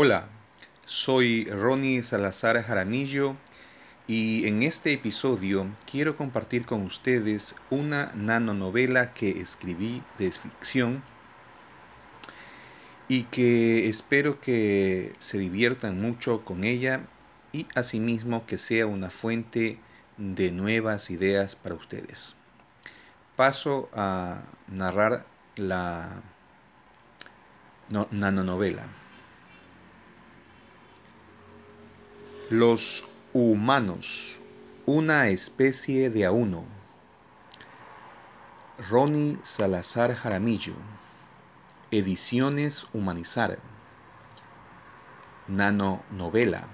Hola, soy Ronnie Salazar Jaramillo y en este episodio quiero compartir con ustedes una nanonovela que escribí de ficción y que espero que se diviertan mucho con ella y asimismo que sea una fuente de nuevas ideas para ustedes. Paso a narrar la nanonovela. Los humanos, una especie de auno. Ronnie Salazar Jaramillo. Ediciones Humanizar. Nanonovela.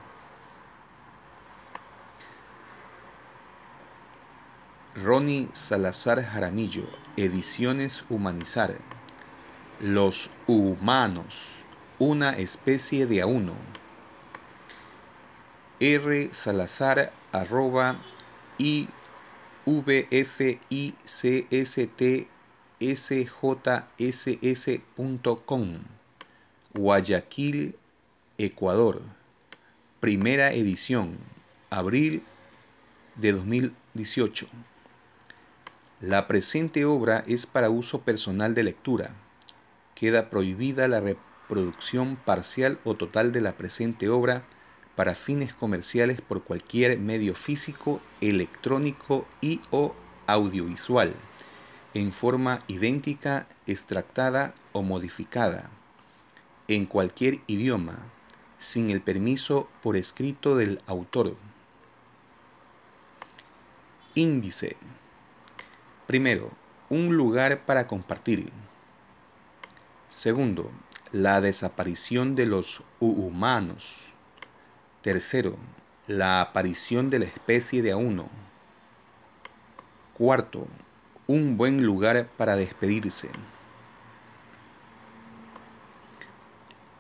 Ronnie Salazar Jaramillo. Ediciones Humanizar. Los humanos, una especie de auno r salazar arroba i v f i c s t s j s s com. Guayaquil Ecuador. Primera edición abril de 2018 la presente obra es para uso personal de lectura. Queda prohibida la reproducción parcial o total de la presente obra para fines comerciales por cualquier medio físico, electrónico y o audiovisual, en forma idéntica, extractada o modificada, en cualquier idioma, sin el permiso por escrito del autor. Índice. Primero, un lugar para compartir. Segundo, la desaparición de los humanos. Tercero, la aparición de la especie de auno. Cuarto, un buen lugar para despedirse.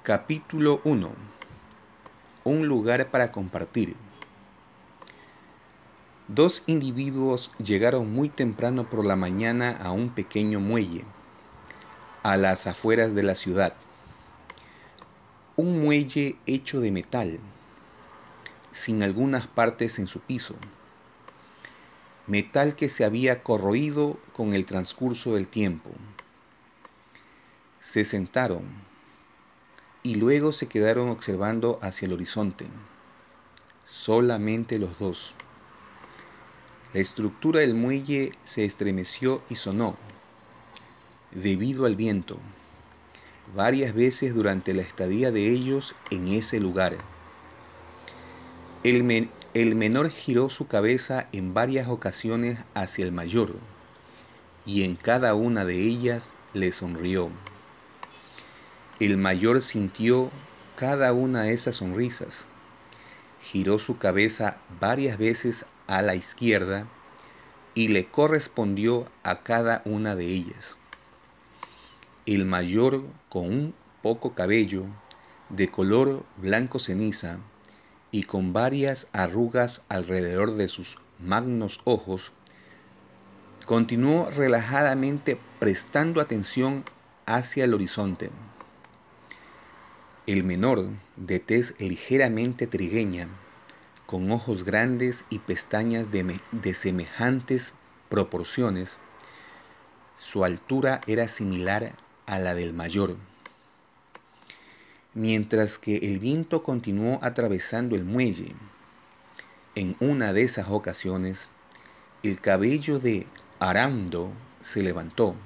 Capítulo 1. Un lugar para compartir. Dos individuos llegaron muy temprano por la mañana a un pequeño muelle, a las afueras de la ciudad. Un muelle hecho de metal sin algunas partes en su piso, metal que se había corroído con el transcurso del tiempo. Se sentaron y luego se quedaron observando hacia el horizonte, solamente los dos. La estructura del muelle se estremeció y sonó, debido al viento, varias veces durante la estadía de ellos en ese lugar. El, menor giró su cabeza en varias ocasiones hacia el mayor, y en cada una de ellas le sonrió. El mayor sintió cada una de esas sonrisas, giró su cabeza varias veces a la izquierda y le correspondió a cada una de ellas. El mayor, con un poco cabello, de color blanco ceniza, y con varias arrugas alrededor de sus magnos ojos, continuó relajadamente prestando atención hacia el horizonte. El menor, de tez ligeramente trigueña, con ojos grandes y pestañas de, de semejantes proporciones, su altura era similar a la del mayor mientras que el viento continuó atravesando el muelle. En una de esas ocasiones, el cabello de Arando se levantó.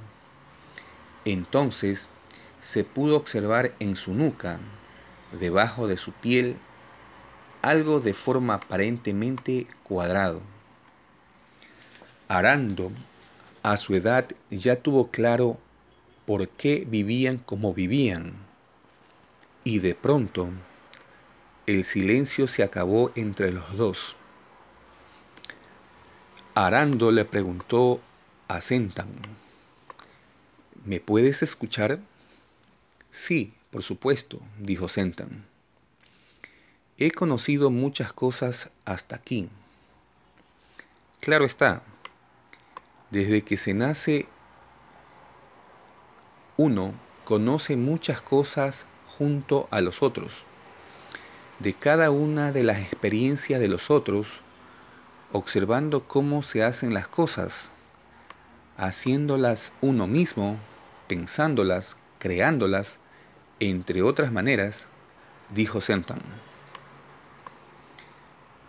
Entonces se pudo observar en su nuca, debajo de su piel, algo de forma aparentemente cuadrado. Arando, a su edad, ya tuvo claro por qué vivían como vivían y de pronto el silencio se acabó entre los dos. Arando le preguntó a Sentan, ¿me puedes escuchar? Sí, por supuesto, dijo Sentan. He conocido muchas cosas hasta aquí. Claro está, desde que se nace uno conoce muchas cosas junto a los otros. de cada una de las experiencias de los otros, observando cómo se hacen las cosas, haciéndolas uno mismo, pensándolas, creándolas, entre otras maneras, dijo Senton.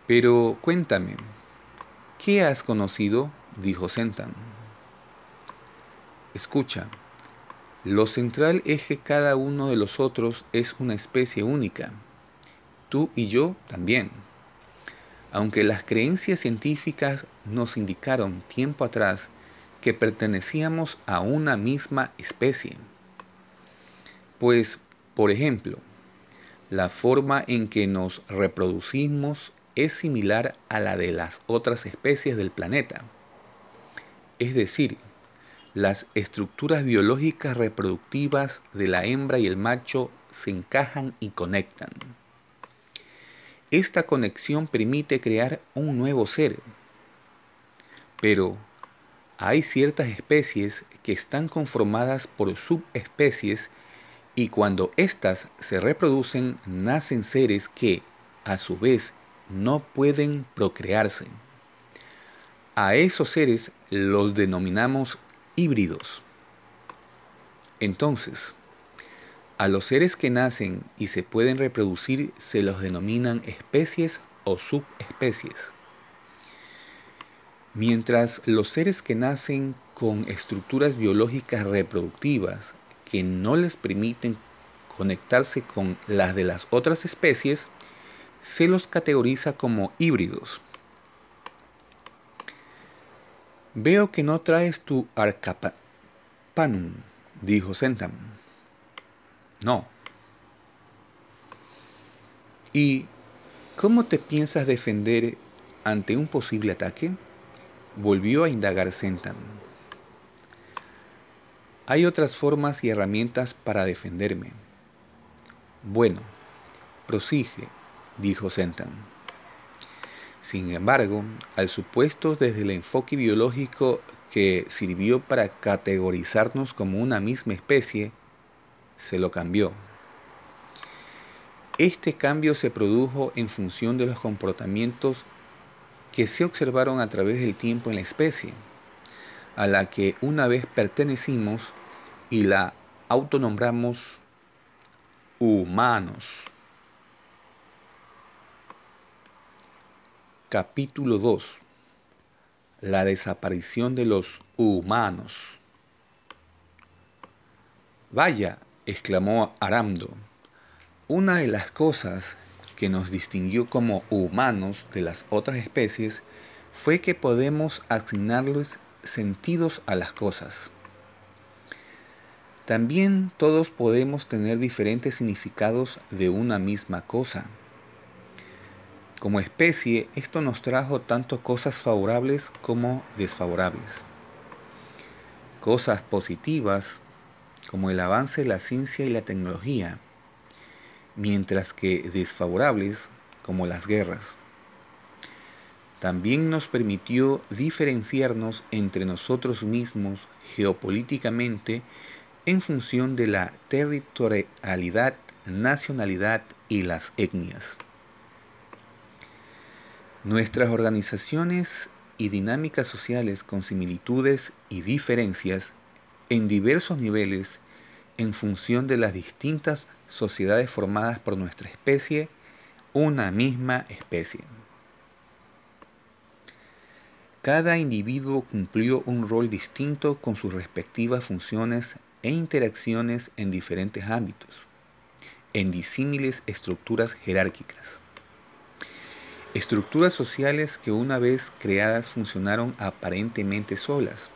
Pero cuéntame, ¿qué has conocido? dijo Sentan. Escucha, lo central es que cada uno de los otros es una especie única. Tú y yo también. Aunque las creencias científicas nos indicaron tiempo atrás que pertenecíamos a una misma especie. Pues, por ejemplo, la forma en que nos reproducimos es similar a la de las otras especies del planeta. Es decir, las estructuras biológicas reproductivas de la hembra y el macho se encajan y conectan. Esta conexión permite crear un nuevo ser. Pero hay ciertas especies que están conformadas por subespecies y cuando éstas se reproducen nacen seres que, a su vez, no pueden procrearse. A esos seres los denominamos híbridos. Entonces, a los seres que nacen y se pueden reproducir se los denominan especies o subespecies. Mientras los seres que nacen con estructuras biológicas reproductivas que no les permiten conectarse con las de las otras especies, se los categoriza como híbridos. Veo que no traes tu arcapanum, dijo Sentam. No. ¿Y cómo te piensas defender ante un posible ataque? Volvió a indagar Sentam. Hay otras formas y herramientas para defenderme. Bueno, prosigue, dijo Sentam. Sin embargo, al supuesto desde el enfoque biológico que sirvió para categorizarnos como una misma especie, se lo cambió. Este cambio se produjo en función de los comportamientos que se observaron a través del tiempo en la especie, a la que una vez pertenecimos y la autonombramos humanos. Capítulo 2. La desaparición de los humanos. Vaya, exclamó Aramdo, una de las cosas que nos distinguió como humanos de las otras especies fue que podemos asignarles sentidos a las cosas. También todos podemos tener diferentes significados de una misma cosa. Como especie, esto nos trajo tanto cosas favorables como desfavorables. Cosas positivas como el avance de la ciencia y la tecnología, mientras que desfavorables como las guerras. También nos permitió diferenciarnos entre nosotros mismos geopolíticamente en función de la territorialidad, nacionalidad y las etnias. Nuestras organizaciones y dinámicas sociales con similitudes y diferencias en diversos niveles en función de las distintas sociedades formadas por nuestra especie, una misma especie. Cada individuo cumplió un rol distinto con sus respectivas funciones e interacciones en diferentes ámbitos, en disímiles estructuras jerárquicas. Estructuras sociales que una vez creadas funcionaron aparentemente solas.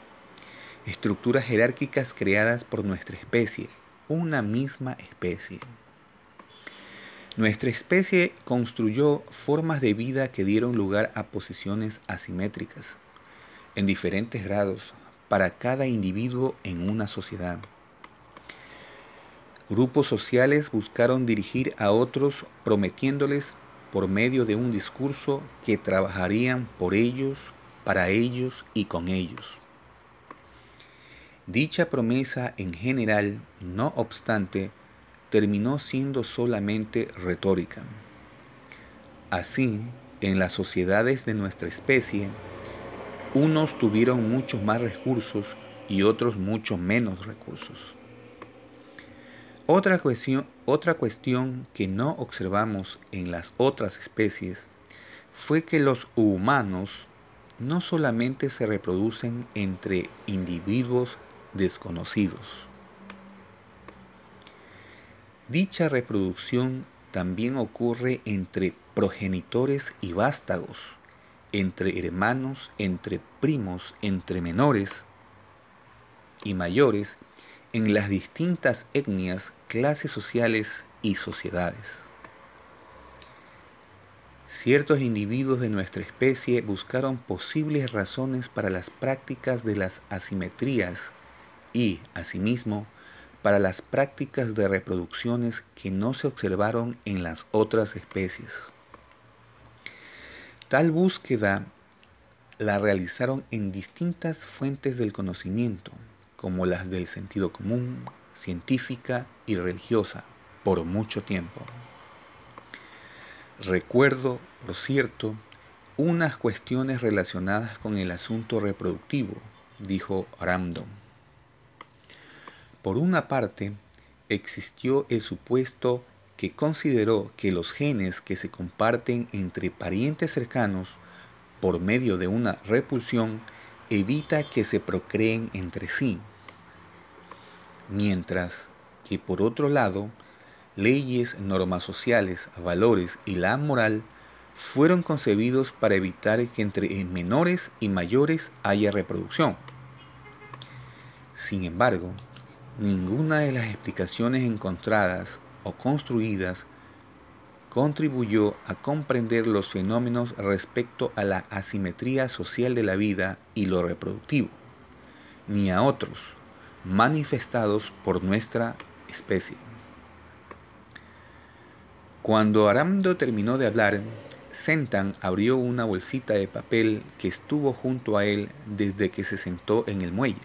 Estructuras jerárquicas creadas por nuestra especie, una misma especie. Nuestra especie construyó formas de vida que dieron lugar a posiciones asimétricas, en diferentes grados, para cada individuo en una sociedad. Grupos sociales buscaron dirigir a otros prometiéndoles por medio de un discurso que trabajarían por ellos, para ellos y con ellos. Dicha promesa en general, no obstante, terminó siendo solamente retórica. Así, en las sociedades de nuestra especie, unos tuvieron muchos más recursos y otros mucho menos recursos. Otra cuestión, otra cuestión que no observamos en las otras especies fue que los humanos no solamente se reproducen entre individuos desconocidos. Dicha reproducción también ocurre entre progenitores y vástagos, entre hermanos, entre primos, entre menores y mayores, en las distintas etnias, clases sociales y sociedades. Ciertos individuos de nuestra especie buscaron posibles razones para las prácticas de las asimetrías y, asimismo, para las prácticas de reproducciones que no se observaron en las otras especies. Tal búsqueda la realizaron en distintas fuentes del conocimiento, como las del sentido común, científica y religiosa, por mucho tiempo. Recuerdo, por cierto, unas cuestiones relacionadas con el asunto reproductivo, dijo Ramdon. Por una parte, existió el supuesto que consideró que los genes que se comparten entre parientes cercanos por medio de una repulsión evita que se procreen entre sí, mientras que por otro lado, leyes, normas sociales, valores y la moral fueron concebidos para evitar que entre menores y mayores haya reproducción. Sin embargo, ninguna de las explicaciones encontradas o construidas contribuyó a comprender los fenómenos respecto a la asimetría social de la vida y lo reproductivo, ni a otros manifestados por nuestra especie. Cuando Aramdo terminó de hablar, Sentan abrió una bolsita de papel que estuvo junto a él desde que se sentó en el muelle.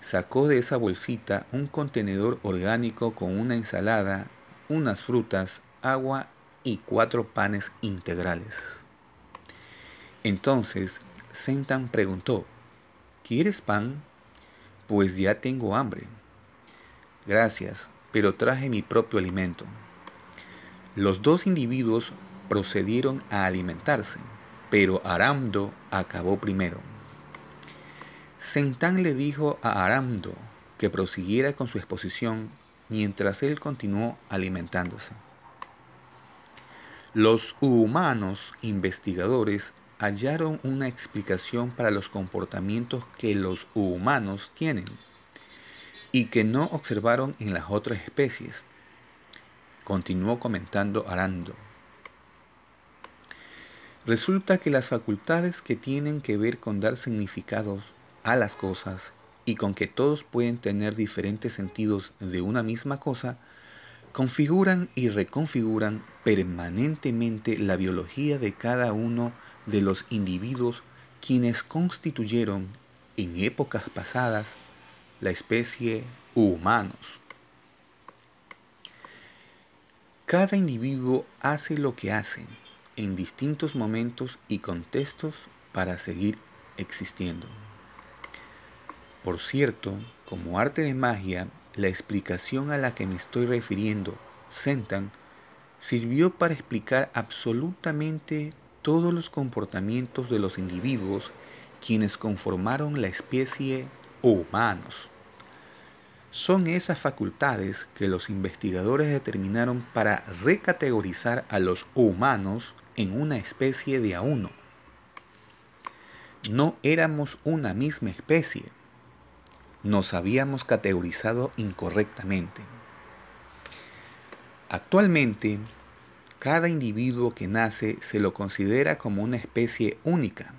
Sacó de esa bolsita un contenedor orgánico con una ensalada, unas frutas, agua y cuatro panes integrales. Entonces, Sentan preguntó, ¿Quieres pan? Pues ya tengo hambre. Gracias, pero traje mi propio alimento. Los dos individuos procedieron a alimentarse, pero Aramdo acabó primero. Sentán le dijo a Aramdo que prosiguiera con su exposición mientras él continuó alimentándose. Los humanos investigadores hallaron una explicación para los comportamientos que los humanos tienen y que no observaron en las otras especies continuó comentando Arando. Resulta que las facultades que tienen que ver con dar significados a las cosas y con que todos pueden tener diferentes sentidos de una misma cosa, configuran y reconfiguran permanentemente la biología de cada uno de los individuos quienes constituyeron en épocas pasadas la especie humanos. Cada individuo hace lo que hace en distintos momentos y contextos para seguir existiendo. Por cierto, como arte de magia, la explicación a la que me estoy refiriendo, Sentan, sirvió para explicar absolutamente todos los comportamientos de los individuos quienes conformaron la especie humanos son esas facultades que los investigadores determinaron para recategorizar a los humanos en una especie de a uno. No éramos una misma especie. Nos habíamos categorizado incorrectamente. Actualmente, cada individuo que nace se lo considera como una especie única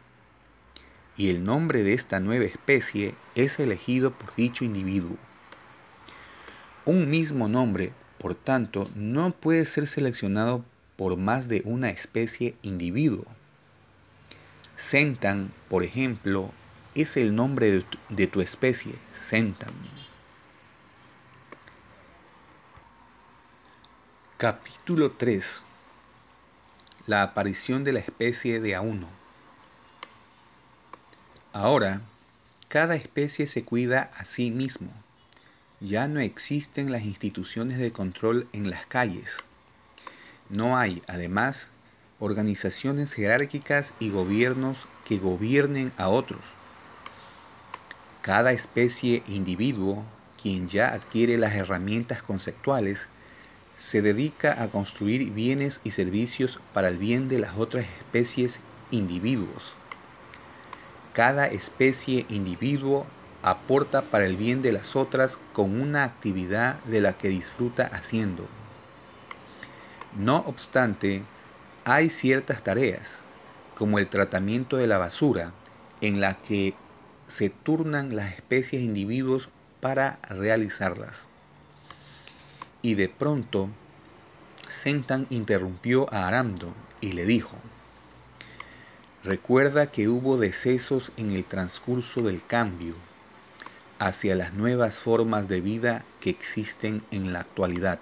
y el nombre de esta nueva especie es elegido por dicho individuo. Un mismo nombre, por tanto, no puede ser seleccionado por más de una especie individuo. Sentan, por ejemplo, es el nombre de tu, especie, Sentan. Capítulo 3 la aparición de la especie de a uno. Ahora, cada especie se cuida a sí mismo. Ya no existen las instituciones de control en las calles. No hay, además, organizaciones jerárquicas y gobiernos que gobiernen a otros. Cada especie individuo, quien ya adquiere las herramientas conceptuales, se dedica a construir bienes y servicios para el bien de las otras especies individuos. Cada especie individuo aporta para el bien de las otras con una actividad de la que disfruta haciendo. No obstante, hay ciertas tareas, como el tratamiento de la basura, en la que se turnan las especies individuos para realizarlas. Y de pronto, Sentan interrumpió a Aramdo y le dijo, Recuerda que hubo decesos en el transcurso del cambio hacia las nuevas formas de vida que existen en la actualidad.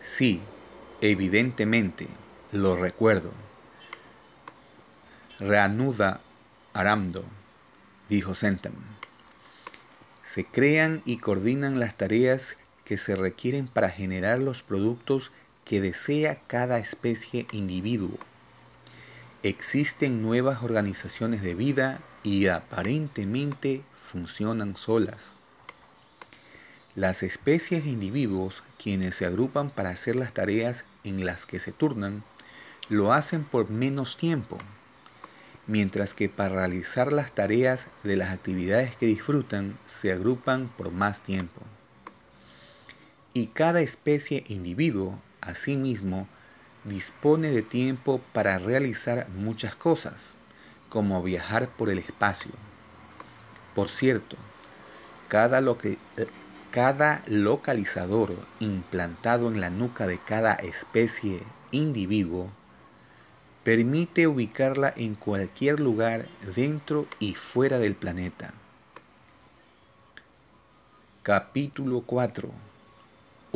Sí, evidentemente, lo recuerdo. Reanuda Aramdo, dijo Sentam. Se crean y coordinan las tareas que se requieren para generar los productos que desea cada especie individuo. Existen nuevas organizaciones de vida y aparentemente funcionan solas. Las especies de individuos, quienes se agrupan para hacer las tareas en las que se turnan, lo hacen por menos tiempo, mientras que para realizar las tareas de las actividades que disfrutan se agrupan por más tiempo y cada especie e individuo, asimismo, dispone de tiempo para realizar muchas cosas, como viajar por el espacio. Por cierto, cada, cada localizador implantado en la nuca de cada especie individuo permite ubicarla en cualquier lugar dentro y fuera del planeta. Capítulo 4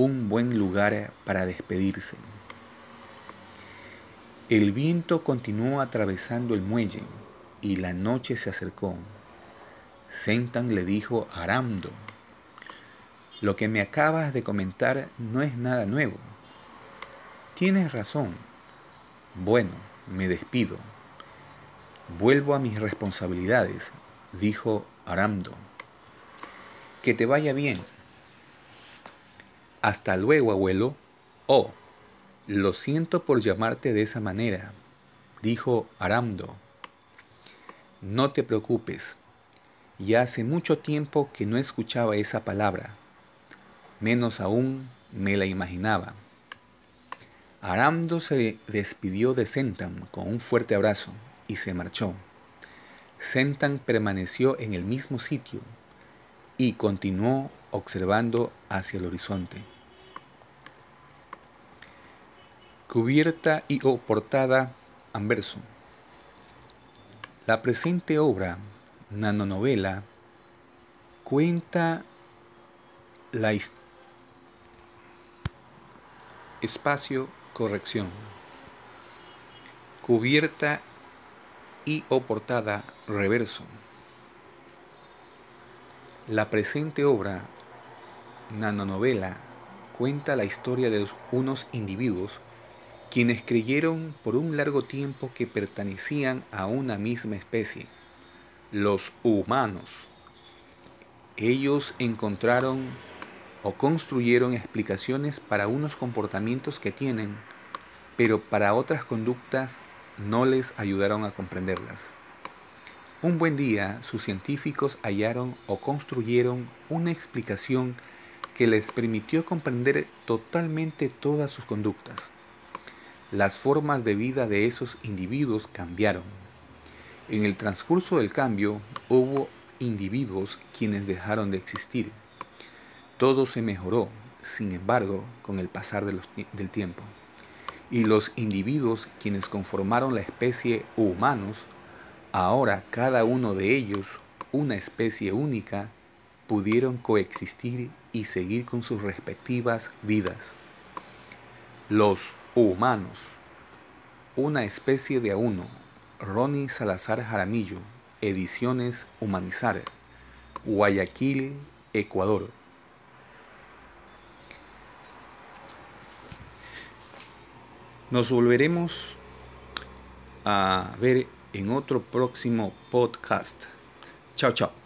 un buen lugar para despedirse. El viento continuó atravesando el muelle y la noche se acercó. Sentan le dijo a Aramdo, lo que me acabas de comentar no es nada nuevo. Tienes razón. Bueno, me despido. Vuelvo a mis responsabilidades, dijo Aramdo. Que te vaya bien. Hasta luego, abuelo. Oh, lo siento por llamarte de esa manera, dijo Aramdo. No te preocupes. Ya hace mucho tiempo que no escuchaba esa palabra. Menos aún me la imaginaba. Aramdo se despidió de Sentan con un fuerte abrazo y se marchó. Sentan permaneció en el mismo sitio y continuó observando hacia el horizonte. Cubierta y o portada anverso. La presente obra, nanonovela, cuenta la espacio corrección. Cubierta y o portada reverso. La presente obra, nanonovela, cuenta la historia de unos individuos quienes creyeron por un largo tiempo que pertenecían a una misma especie, los humanos. Ellos encontraron o construyeron explicaciones para unos comportamientos que tienen, pero para otras conductas no les ayudaron a comprenderlas. Un buen día, sus científicos hallaron o construyeron una explicación que les permitió comprender totalmente todas sus conductas. Las formas de vida de esos individuos cambiaron. En el transcurso del cambio hubo individuos quienes dejaron de existir. Todo se mejoró, sin embargo, con el pasar del tiempo. Y los individuos quienes conformaron la especie humanos Ahora cada uno de ellos, una especie única, pudieron coexistir y seguir con sus respectivas vidas. Los humanos, una especie de a uno. Ronnie Salazar Jaramillo, Ediciones Humanizar, Guayaquil, Ecuador. Nos volveremos a ver en otro próximo podcast. Chao, chao.